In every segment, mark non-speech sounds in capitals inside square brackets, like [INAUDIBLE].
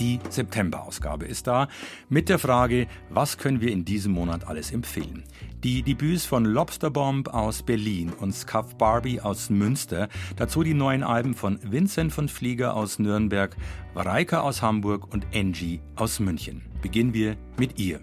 Die September-Ausgabe ist da mit der Frage, was können wir in diesem Monat alles empfehlen? Die Debüts von Lobsterbomb aus Berlin und Scuff Barbie aus Münster, dazu die neuen Alben von Vincent von Flieger aus Nürnberg, Vareika aus Hamburg und Angie aus München. Beginnen wir mit ihr.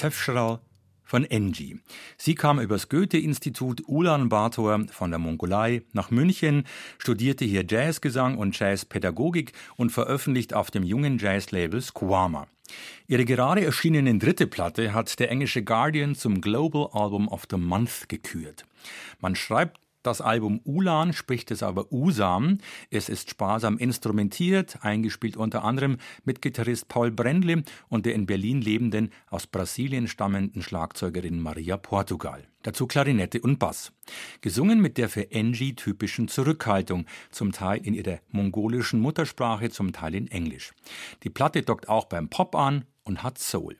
Töpfschrau von Engie. Sie kam übers Goethe-Institut Ulan-Bator von der Mongolei nach München, studierte hier Jazzgesang und Jazzpädagogik und veröffentlicht auf dem jungen Jazzlabel Squama. Ihre gerade erschienene dritte Platte hat der englische Guardian zum Global Album of the Month gekürt. Man schreibt das Album Ulan spricht es aber Usam. Es ist sparsam instrumentiert, eingespielt unter anderem mit Gitarrist Paul Brendle und der in Berlin lebenden, aus Brasilien stammenden Schlagzeugerin Maria Portugal. Dazu Klarinette und Bass. Gesungen mit der für Angie typischen Zurückhaltung, zum Teil in ihrer mongolischen Muttersprache, zum Teil in Englisch. Die Platte dockt auch beim Pop an und hat Soul.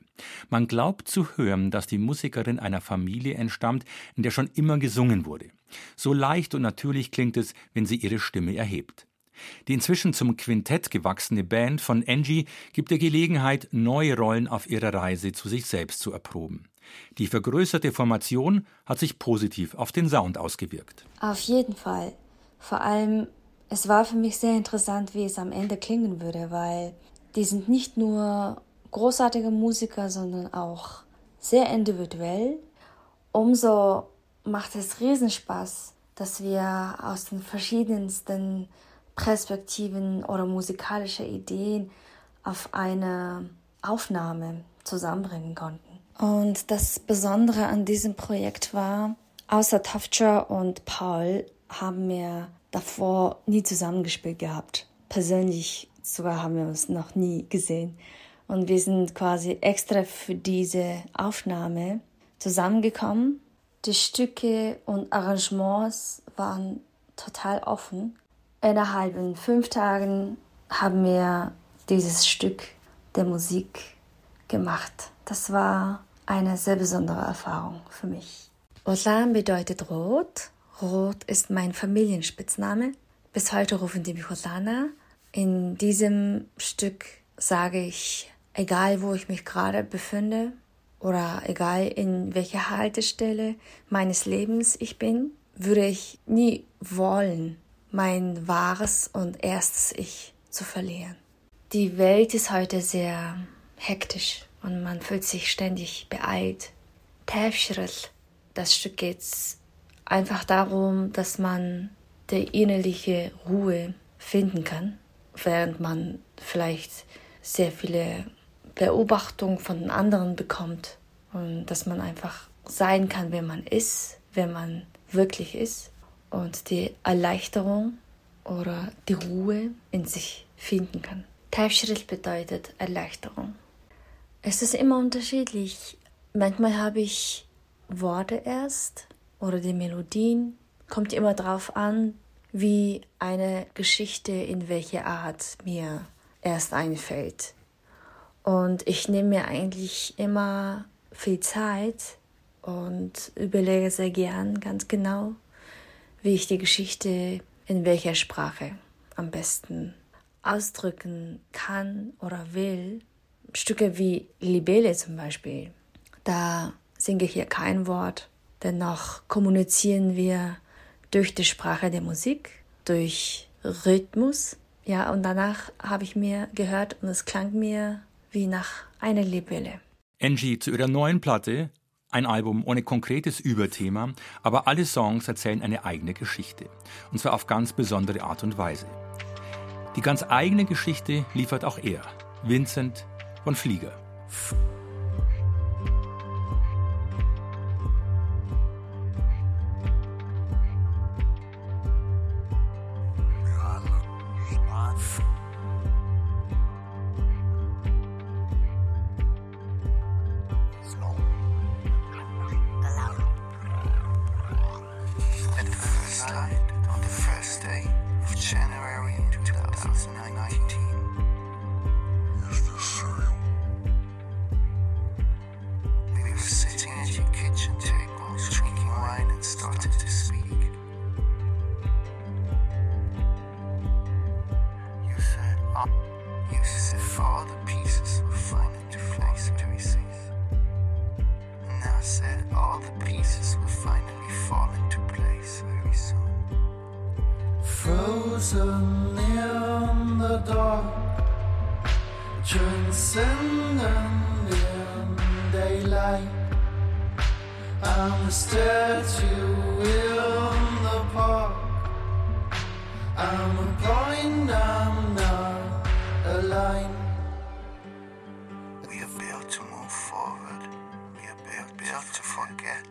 Man glaubt zu hören, dass die Musikerin einer Familie entstammt, in der schon immer gesungen wurde. So leicht und natürlich klingt es, wenn sie ihre Stimme erhebt. Die inzwischen zum Quintett gewachsene Band von Angie gibt ihr Gelegenheit, neue Rollen auf ihrer Reise zu sich selbst zu erproben. Die vergrößerte Formation hat sich positiv auf den Sound ausgewirkt. Auf jeden Fall. Vor allem, es war für mich sehr interessant, wie es am Ende klingen würde, weil die sind nicht nur großartige Musiker, sondern auch sehr individuell. Umso macht es Riesenspaß, dass wir aus den verschiedensten Perspektiven oder musikalische Ideen auf eine Aufnahme zusammenbringen konnten. Und das Besondere an diesem Projekt war, außer Tafcha und Paul haben wir davor nie zusammengespielt gehabt. Persönlich sogar haben wir uns noch nie gesehen. Und wir sind quasi extra für diese Aufnahme zusammengekommen die Stücke und Arrangements waren total offen. Innerhalb von fünf Tagen haben wir dieses Stück der Musik gemacht. Das war eine sehr besondere Erfahrung für mich. Osan bedeutet rot. Rot ist mein Familienspitzname. Bis heute rufen die mich Rosana. In diesem Stück sage ich, egal wo ich mich gerade befinde oder egal in welcher Haltestelle meines Lebens ich bin, würde ich nie wollen, mein wahres und erstes Ich zu verlieren. Die Welt ist heute sehr hektisch und man fühlt sich ständig beeilt. Tevschritt, das Stück geht einfach darum, dass man die innerliche Ruhe finden kann, während man vielleicht sehr viele Beobachtungen von anderen bekommt und dass man einfach sein kann, wer man ist, wer man wirklich ist und die Erleichterung oder die Ruhe in sich finden kann. Teilschritt bedeutet Erleichterung. Es ist immer unterschiedlich. Manchmal habe ich Worte erst oder die Melodien. Kommt immer darauf an, wie eine Geschichte in welcher Art mir erst einfällt. Und ich nehme mir eigentlich immer viel Zeit und überlege sehr gern ganz genau, wie ich die Geschichte in welcher Sprache am besten ausdrücken kann oder will. Stücke wie Libelle zum Beispiel, da singe ich hier kein Wort, dennoch kommunizieren wir durch die Sprache der Musik, durch Rhythmus. Ja, und danach habe ich mir gehört und es klang mir wie nach einer Libelle. Angie zu ihrer neuen Platte, ein Album ohne konkretes Überthema, aber alle Songs erzählen eine eigene Geschichte. Und zwar auf ganz besondere Art und Weise. Die ganz eigene Geschichte liefert auch er, Vincent von Flieger. slide. yourself to forget.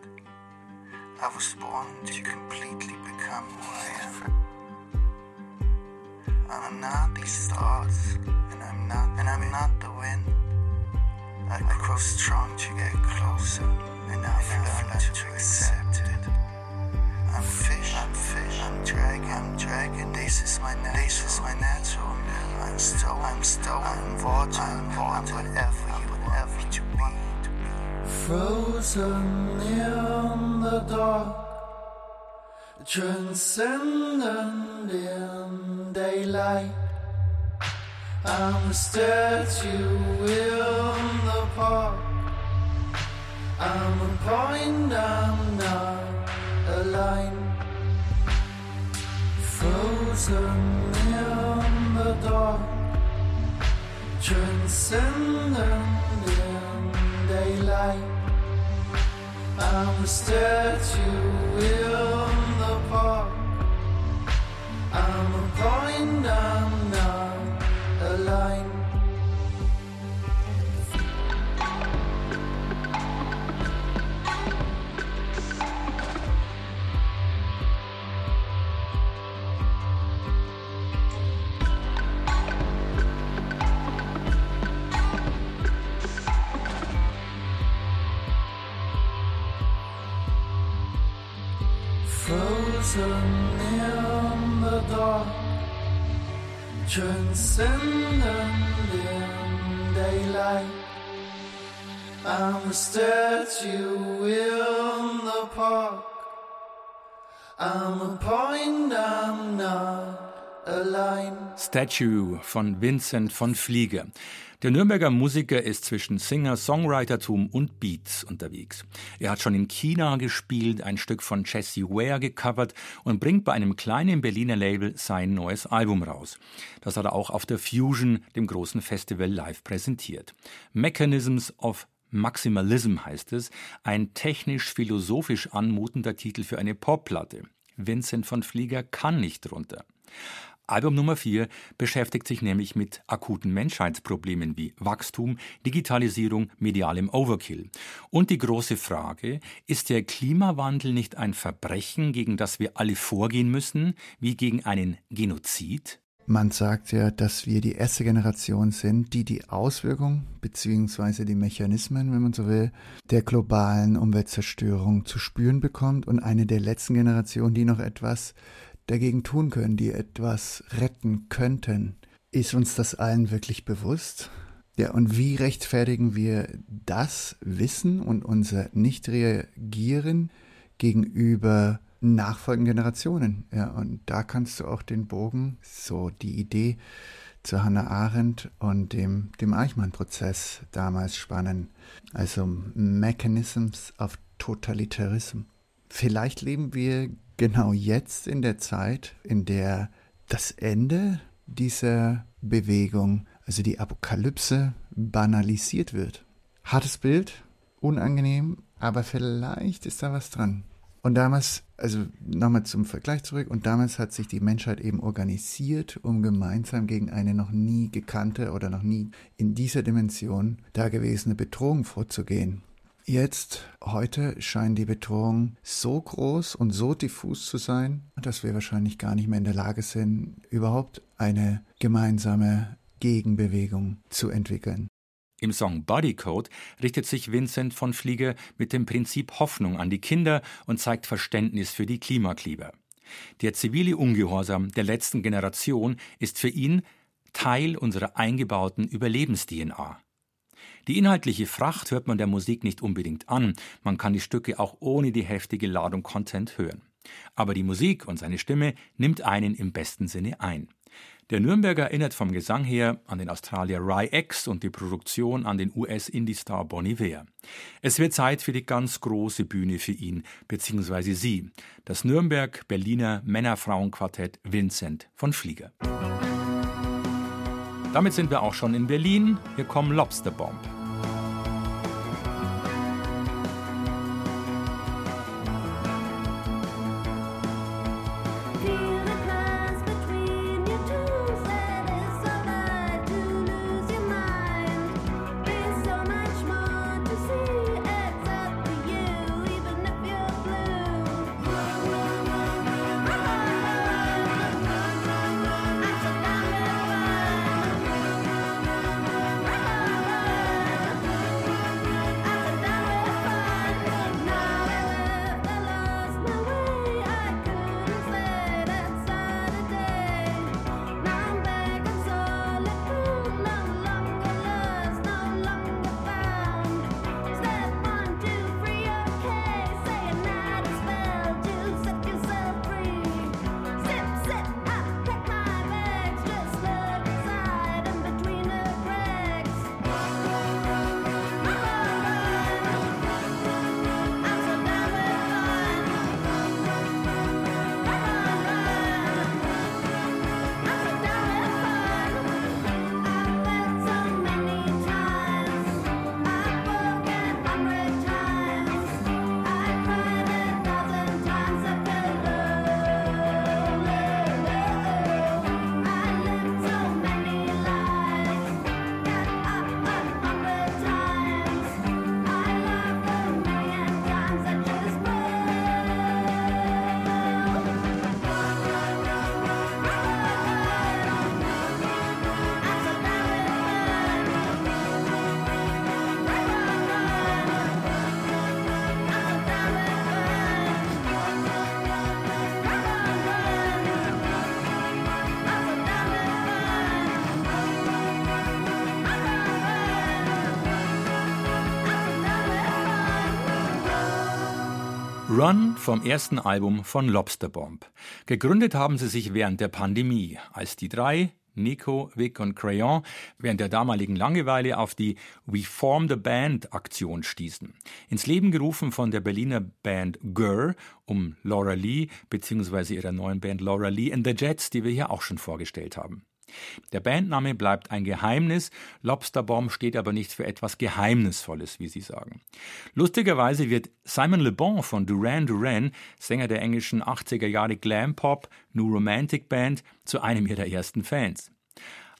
I was born to completely become who I am. I'm not these thoughts, and I'm not, and I'm not the wind. I grow strong to get closer, and I've learned to, to accept it. I'm fish, I'm fish, I'm dragon, I'm dragon. This is my, this is my natural. I'm still, I'm still, I'm water, I'm water, whatever frozen in the dark, transcendent in daylight. I'm a statue in the park. I'm a point, I'm not a line. Frozen in the dark, transcendent in daylight. I'm a statue in the Statue von Vincent von Flieger. Der Nürnberger Musiker ist zwischen Singer-Songwritertum und Beats unterwegs. Er hat schon in China gespielt, ein Stück von Jesse Ware gecovert und bringt bei einem kleinen Berliner Label sein neues Album raus. Das hat er auch auf der Fusion, dem großen Festival, live präsentiert. Mechanisms of Maximalism heißt es, ein technisch-philosophisch anmutender Titel für eine Popplatte. Vincent von Flieger kann nicht drunter. Album Nummer 4 beschäftigt sich nämlich mit akuten Menschheitsproblemen wie Wachstum, Digitalisierung, medialem Overkill. Und die große Frage, ist der Klimawandel nicht ein Verbrechen, gegen das wir alle vorgehen müssen, wie gegen einen Genozid? Man sagt ja, dass wir die erste Generation sind, die die Auswirkungen bzw. die Mechanismen, wenn man so will, der globalen Umweltzerstörung zu spüren bekommt und eine der letzten Generationen, die noch etwas dagegen tun können, die etwas retten könnten. Ist uns das allen wirklich bewusst? Ja, und wie rechtfertigen wir das Wissen und unser Nicht-Reagieren gegenüber nachfolgenden Generationen? Ja, und da kannst du auch den Bogen, so die Idee zu Hannah Arendt und dem, dem Eichmann-Prozess damals spannen. Also Mechanisms of Totalitarism. Vielleicht leben wir genau jetzt in der Zeit, in der das Ende dieser Bewegung, also die Apokalypse, banalisiert wird. Hartes Bild, unangenehm, aber vielleicht ist da was dran. Und damals, also nochmal zum Vergleich zurück, und damals hat sich die Menschheit eben organisiert, um gemeinsam gegen eine noch nie gekannte oder noch nie in dieser Dimension dagewesene Bedrohung vorzugehen. Jetzt, heute scheint die Bedrohung so groß und so diffus zu sein, dass wir wahrscheinlich gar nicht mehr in der Lage sind, überhaupt eine gemeinsame Gegenbewegung zu entwickeln. Im Song Bodycode richtet sich Vincent von Flieger mit dem Prinzip Hoffnung an die Kinder und zeigt Verständnis für die Klimakleber. Der zivile Ungehorsam der letzten Generation ist für ihn Teil unserer eingebauten Überlebens-DNA. Die inhaltliche Fracht hört man der Musik nicht unbedingt an, man kann die Stücke auch ohne die heftige Ladung Content hören. Aber die Musik und seine Stimme nimmt einen im besten Sinne ein. Der Nürnberger erinnert vom Gesang her an den Australier Ry X und die Produktion an den US-Indie-Star Bon Iver. Es wird Zeit für die ganz große Bühne für ihn bzw. sie, das Nürnberg-Berliner Männer-Frauen-Quartett Vincent von Flieger. Damit sind wir auch schon in Berlin. Hier kommen Lobster Run vom ersten Album von Lobster Bomb. Gegründet haben sie sich während der Pandemie, als die drei, Nico, Vic und Crayon, während der damaligen Langeweile auf die We Form the Band Aktion stießen. Ins Leben gerufen von der Berliner Band Gurr um Laura Lee bzw. ihrer neuen Band Laura Lee and the Jets, die wir hier auch schon vorgestellt haben. Der Bandname bleibt ein Geheimnis, Lobsterbomb steht aber nicht für etwas Geheimnisvolles, wie sie sagen. Lustigerweise wird Simon Le Bon von Duran Duran, Sänger der englischen 80er Jahre Glam Pop, New Romantic Band, zu einem ihrer ersten Fans.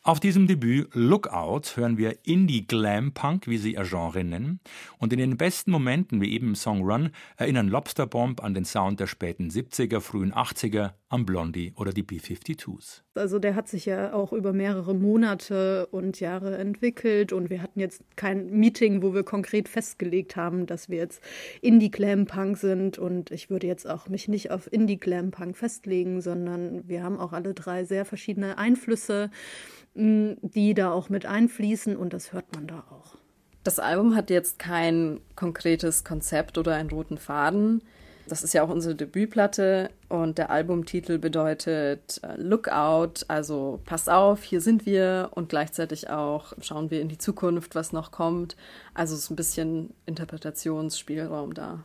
Auf diesem Debüt Lookout hören wir Indie Glam Punk, wie sie ihr Genre nennen, und in den besten Momenten, wie eben im Song Run, erinnern Lobster Bomb an den Sound der späten 70er, frühen 80er, am Blondie oder die B-52s. Also der hat sich ja auch über mehrere Monate und Jahre entwickelt und wir hatten jetzt kein Meeting, wo wir konkret festgelegt haben, dass wir jetzt Indie Glam Punk sind und ich würde jetzt auch mich nicht auf Indie Glam Punk festlegen, sondern wir haben auch alle drei sehr verschiedene Einflüsse die da auch mit einfließen und das hört man da auch. Das Album hat jetzt kein konkretes Konzept oder einen roten Faden. Das ist ja auch unsere Debütplatte und der Albumtitel bedeutet äh, Lookout, also pass auf, hier sind wir und gleichzeitig auch schauen wir in die Zukunft, was noch kommt. Also ist ein bisschen Interpretationsspielraum da.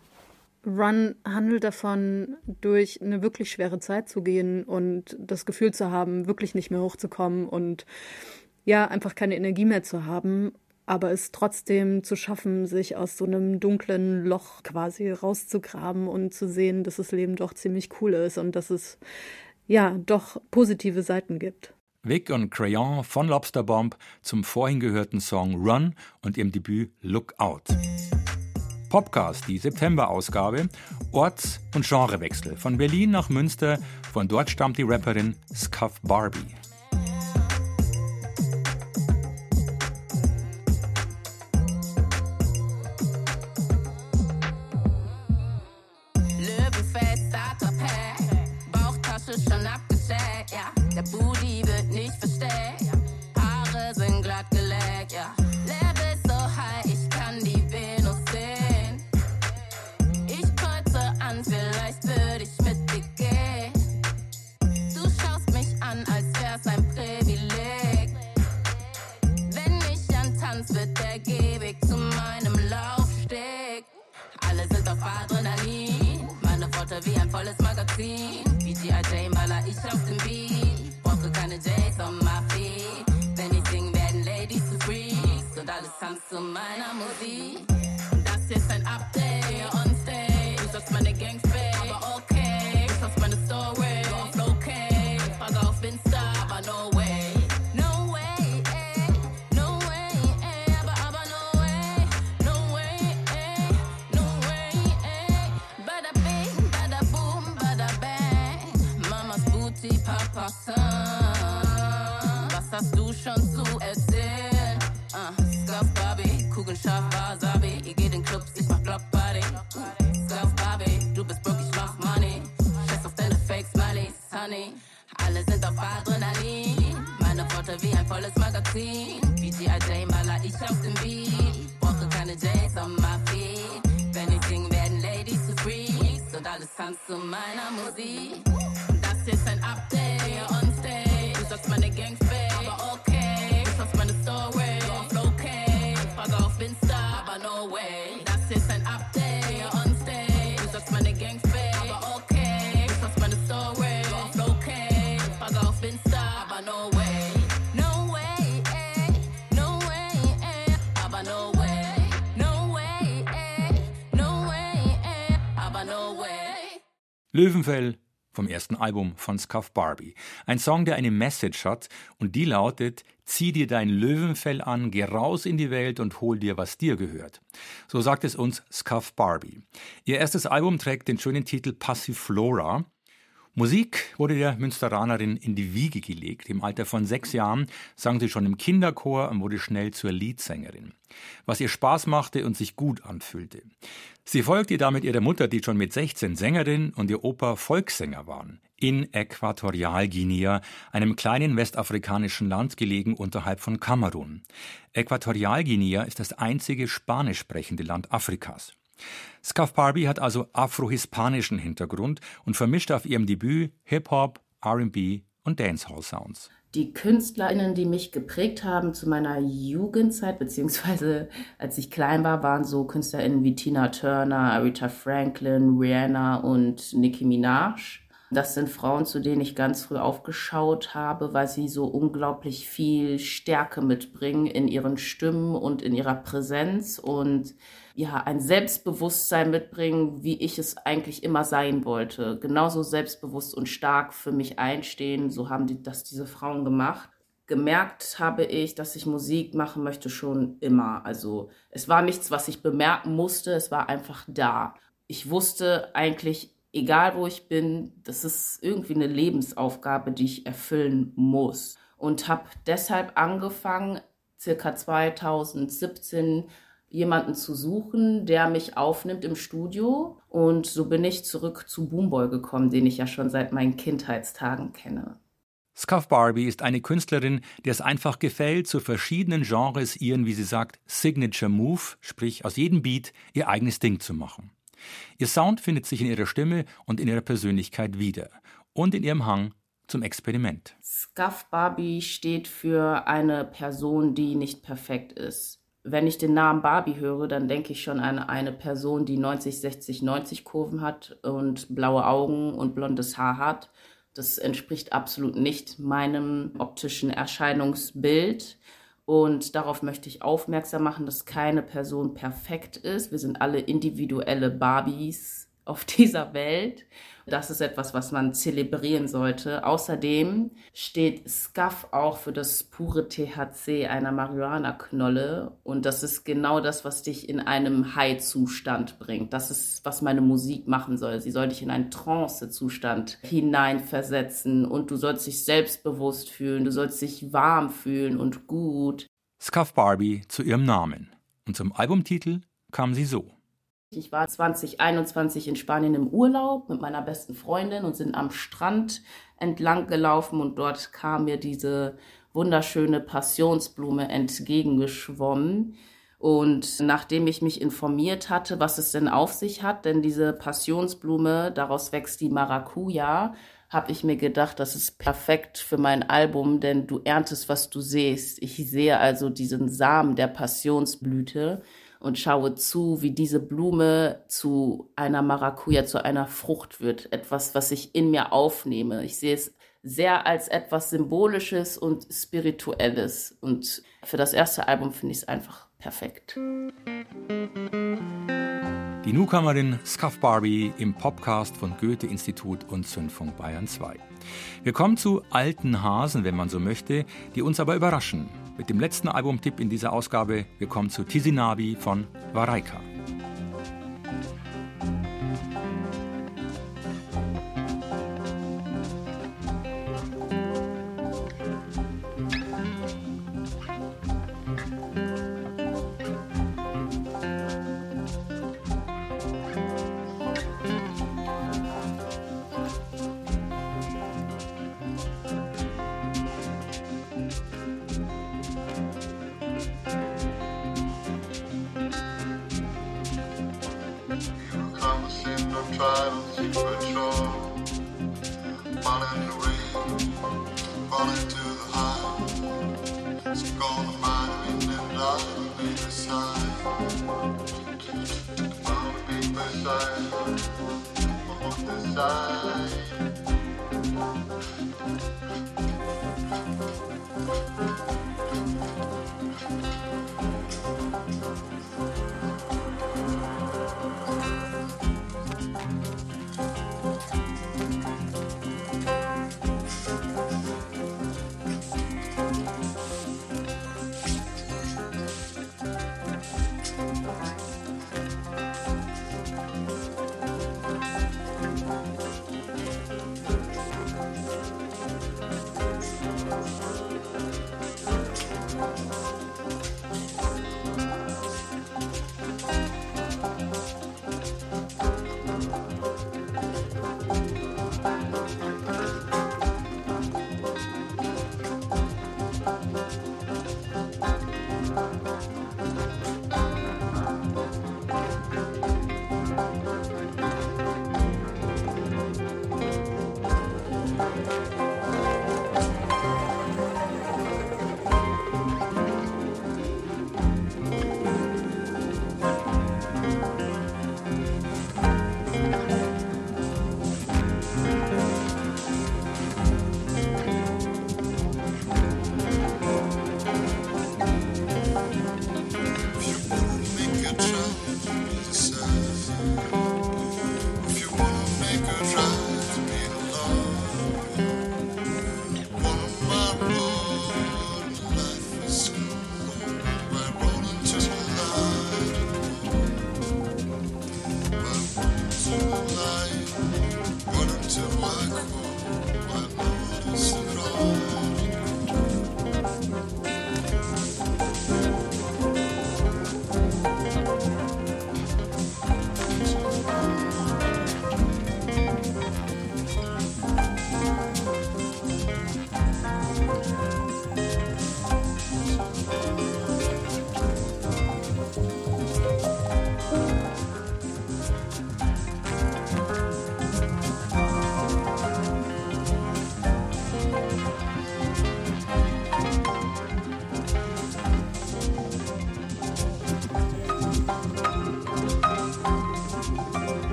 Run handelt davon, durch eine wirklich schwere Zeit zu gehen und das Gefühl zu haben, wirklich nicht mehr hochzukommen und ja, einfach keine Energie mehr zu haben, aber es trotzdem zu schaffen, sich aus so einem dunklen Loch quasi rauszugraben und zu sehen, dass das Leben doch ziemlich cool ist und dass es ja doch positive Seiten gibt. Vic und Crayon von Lobster Bomb zum vorhin gehörten Song Run und ihrem Debüt Look Out. Popcast, die September-Ausgabe, Orts- und Genrewechsel von Berlin nach Münster. Von dort stammt die Rapperin Scuff Barbie. pratar vi Anfallets magasin Vi G.I. maler ich auf dem Beat Brauche keine J's on my feet. Wenn ich sing, werden Ladies zu Freaks Und alles tanzt zu meiner Musik Gegen Schaffer, Sabi, ihr geht in Clubs, ich mach Blockparty. Surf Barbie, du bist broke, ich mach Money. Scheiß auf deine Fake Smileys, Honey. Alle sind auf Adrenalin. Meine Worte wie ein volles Magazin. Wie G.I. Maler, ich auf dem Beat. Brauche keine J's on my feet. Wenn ich sing, werden Ladies zu Freaks. Und alles tanzt zu meiner Musik. Und das ist ein Löwenfell vom ersten Album von Scuff Barbie. Ein Song, der eine Message hat und die lautet, zieh dir dein Löwenfell an, geh raus in die Welt und hol dir, was dir gehört. So sagt es uns Scuff Barbie. Ihr erstes Album trägt den schönen Titel Passiflora Musik wurde der Münsteranerin in die Wiege gelegt. Im Alter von sechs Jahren sang sie schon im Kinderchor und wurde schnell zur Liedsängerin. Was ihr Spaß machte und sich gut anfühlte. Sie folgte damit ihrer Mutter, die schon mit 16 Sängerin und ihr Opa Volkssänger waren. In Äquatorialguinea, einem kleinen westafrikanischen Land gelegen unterhalb von Kamerun. Äquatorialguinea ist das einzige spanisch sprechende Land Afrikas. Scuff Barbie hat also afro-hispanischen Hintergrund und vermischt auf ihrem Debüt Hip-Hop, RB und Dancehall-Sounds. Die KünstlerInnen, die mich geprägt haben zu meiner Jugendzeit, beziehungsweise als ich klein war, waren so KünstlerInnen wie Tina Turner, Aretha Franklin, Rihanna und Nicki Minaj. Das sind Frauen, zu denen ich ganz früh aufgeschaut habe, weil sie so unglaublich viel Stärke mitbringen in ihren Stimmen und in ihrer Präsenz und ja, ein Selbstbewusstsein mitbringen, wie ich es eigentlich immer sein wollte. Genauso selbstbewusst und stark für mich einstehen. So haben die, das diese Frauen gemacht. Gemerkt habe ich, dass ich Musik machen möchte schon immer. Also es war nichts, was ich bemerken musste, es war einfach da. Ich wusste eigentlich, egal wo ich bin, das ist irgendwie eine Lebensaufgabe, die ich erfüllen muss. Und habe deshalb angefangen, circa 2017 jemanden zu suchen, der mich aufnimmt im Studio. Und so bin ich zurück zu Boomboy gekommen, den ich ja schon seit meinen Kindheitstagen kenne. Scuff Barbie ist eine Künstlerin, der es einfach gefällt, zu verschiedenen Genres ihren, wie sie sagt, Signature Move, sprich aus jedem Beat ihr eigenes Ding zu machen. Ihr Sound findet sich in ihrer Stimme und in ihrer Persönlichkeit wieder und in ihrem Hang zum Experiment. Scuff Barbie steht für eine Person, die nicht perfekt ist wenn ich den Namen Barbie höre, dann denke ich schon an eine Person, die 90, 60, 90 Kurven hat und blaue Augen und blondes Haar hat. Das entspricht absolut nicht meinem optischen Erscheinungsbild. Und darauf möchte ich aufmerksam machen, dass keine Person perfekt ist. Wir sind alle individuelle Barbies auf [LAUGHS] dieser Welt. Das ist etwas, was man zelebrieren sollte. Außerdem steht Scuff auch für das pure THC einer Marihuana-Knolle. Und das ist genau das, was dich in einem High-Zustand bringt. Das ist, was meine Musik machen soll. Sie soll dich in einen Trance-Zustand hineinversetzen. Und du sollst dich selbstbewusst fühlen. Du sollst dich warm fühlen und gut. Scuff Barbie zu ihrem Namen. Und zum Albumtitel kam sie so. Ich war 2021 in Spanien im Urlaub mit meiner besten Freundin und sind am Strand entlang gelaufen und dort kam mir diese wunderschöne Passionsblume entgegengeschwommen. Und nachdem ich mich informiert hatte, was es denn auf sich hat, denn diese Passionsblume, daraus wächst die Maracuja, habe ich mir gedacht, das ist perfekt für mein Album, denn du erntest, was du siehst. Ich sehe also diesen Samen der Passionsblüte und schaue zu, wie diese Blume zu einer Maracuja, zu einer Frucht wird. Etwas, was ich in mir aufnehme. Ich sehe es sehr als etwas Symbolisches und Spirituelles. Und für das erste Album finde ich es einfach perfekt. Die Newcomerin Scuff Barbie im Podcast von Goethe-Institut und Zündfunk Bayern 2. Wir kommen zu alten Hasen, wenn man so möchte, die uns aber überraschen mit dem letzten Albumtipp in dieser Ausgabe. Wir kommen zu Tizinabi von Varaika.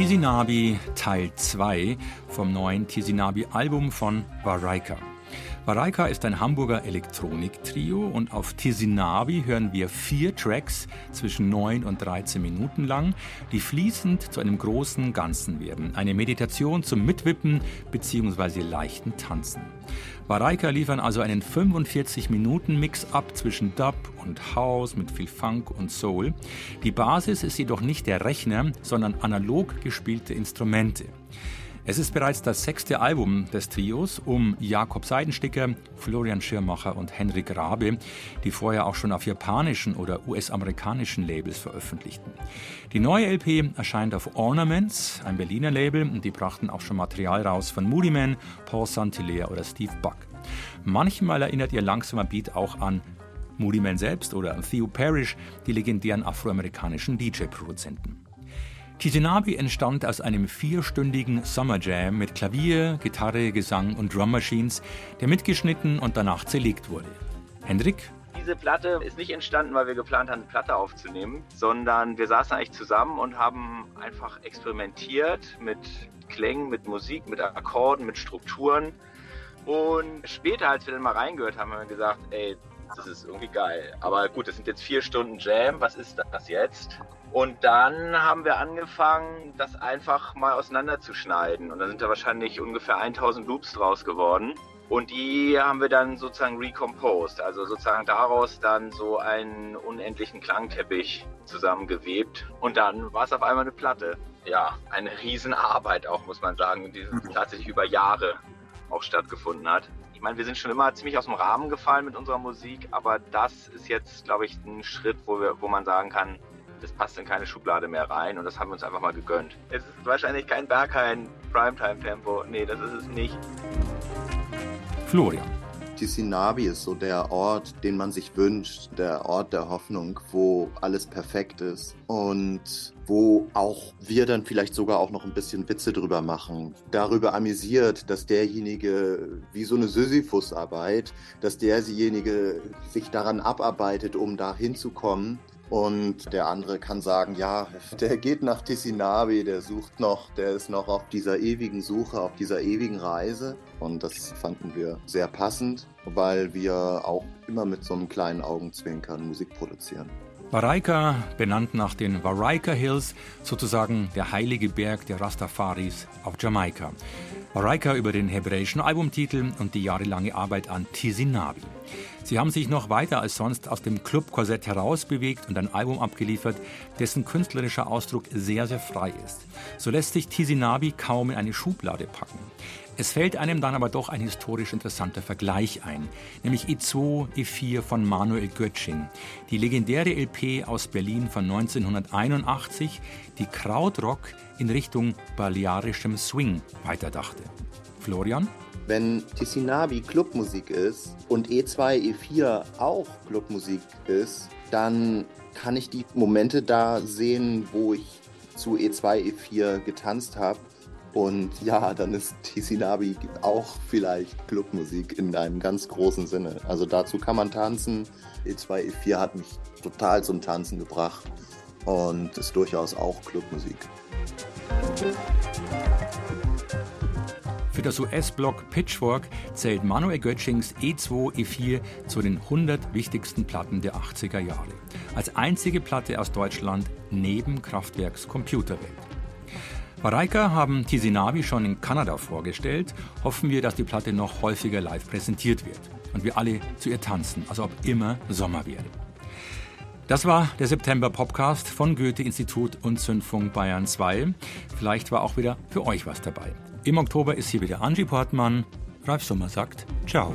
Tizinabi Teil 2 vom neuen Tizinabi Album von Varaika. Varaika ist ein Hamburger Elektronik-Trio und auf Tizinabi hören wir vier Tracks zwischen 9 und 13 Minuten lang, die fließend zu einem großen Ganzen werden. Eine Meditation zum Mitwippen bzw. leichten Tanzen. Varaika liefern also einen 45-Minuten-Mix ab zwischen Dub und House mit viel Funk und Soul. Die Basis ist jedoch nicht der Rechner, sondern analog gespielte Instrumente. Es ist bereits das sechste Album des Trios um Jakob Seidensticker, Florian Schirmacher und Henrik Rabe, die vorher auch schon auf japanischen oder US-amerikanischen Labels veröffentlichten. Die neue LP erscheint auf Ornaments, ein Berliner Label, und die brachten auch schon Material raus von Moody Man, Paul Saint-Hilaire oder Steve Buck. Manchmal erinnert ihr langsamer Beat auch an Moody Man selbst oder an Theo Parrish, die legendären afroamerikanischen DJ-Produzenten. Tizinabi entstand aus einem vierstündigen Summer Jam mit Klavier, Gitarre, Gesang und Drum Machines, der mitgeschnitten und danach zerlegt wurde. Hendrik? Diese Platte ist nicht entstanden, weil wir geplant haben, eine Platte aufzunehmen, sondern wir saßen eigentlich zusammen und haben einfach experimentiert mit Klängen, mit Musik, mit Akkorden, mit Strukturen. Und später, als wir dann mal reingehört haben, haben wir gesagt, ey, das ist irgendwie geil. Aber gut, das sind jetzt vier Stunden Jam, was ist das jetzt? Und dann haben wir angefangen, das einfach mal auseinanderzuschneiden. Und da sind da wahrscheinlich ungefähr 1000 Loops draus geworden. Und die haben wir dann sozusagen recomposed, also sozusagen daraus dann so einen unendlichen Klangteppich zusammengewebt. Und dann war es auf einmal eine Platte. Ja, eine Riesenarbeit auch, muss man sagen, die tatsächlich über Jahre auch stattgefunden hat. Ich meine, wir sind schon immer ziemlich aus dem Rahmen gefallen mit unserer Musik, aber das ist jetzt, glaube ich, ein Schritt, wo, wir, wo man sagen kann, das passt in keine Schublade mehr rein und das haben wir uns einfach mal gegönnt. Es ist wahrscheinlich kein Berghain Primetime-Tempo. Nee, das ist es nicht. Florian. Tisinabi ist so der Ort, den man sich wünscht, der Ort der Hoffnung, wo alles perfekt ist und wo auch wir dann vielleicht sogar auch noch ein bisschen Witze drüber machen, darüber amüsiert, dass derjenige wie so eine Sisyphus-Arbeit, dass derjenige sich daran abarbeitet, um da hinzukommen und der andere kann sagen, ja, der geht nach Tisinabi, der sucht noch, der ist noch auf dieser ewigen Suche, auf dieser ewigen Reise. Und das fanden wir sehr passend, weil wir auch immer mit so einem kleinen Augenzwinkern Musik produzieren. Varaika, benannt nach den Varaika Hills, sozusagen der heilige Berg der Rastafaris auf Jamaika. Varaika über den hebräischen Albumtitel und die jahrelange Arbeit an Tisinabi. Sie haben sich noch weiter als sonst aus dem Clubkorsett herausbewegt und ein Album abgeliefert, dessen künstlerischer Ausdruck sehr, sehr frei ist. So lässt sich Tisinabi kaum in eine Schublade packen. Es fällt einem dann aber doch ein historisch interessanter Vergleich ein, nämlich E2, E4 von Manuel Götsching, die legendäre LP aus Berlin von 1981, die Krautrock in Richtung balearischem Swing weiterdachte. Florian? Wenn Tisinabi Clubmusik ist und E2, E4 auch Clubmusik ist, dann kann ich die Momente da sehen, wo ich zu E2, E4 getanzt habe. Und ja, dann ist Tisinabi auch vielleicht Clubmusik in einem ganz großen Sinne. Also dazu kann man tanzen. E2, E4 hat mich total zum Tanzen gebracht und ist durchaus auch Clubmusik. Für das US-Blog Pitchfork zählt Manuel Götschings E2, E4 zu den 100 wichtigsten Platten der 80er Jahre. Als einzige Platte aus Deutschland neben Kraftwerks Computerwelt. Varaika haben Tisinavi schon in Kanada vorgestellt. Hoffen wir, dass die Platte noch häufiger live präsentiert wird und wir alle zu ihr tanzen, als ob immer Sommer wäre. Das war der September-Podcast von Goethe-Institut und Zündfunk Bayern 2. Vielleicht war auch wieder für euch was dabei. Im Oktober ist hier wieder Angie Portmann. Ralf Sommer sagt Ciao.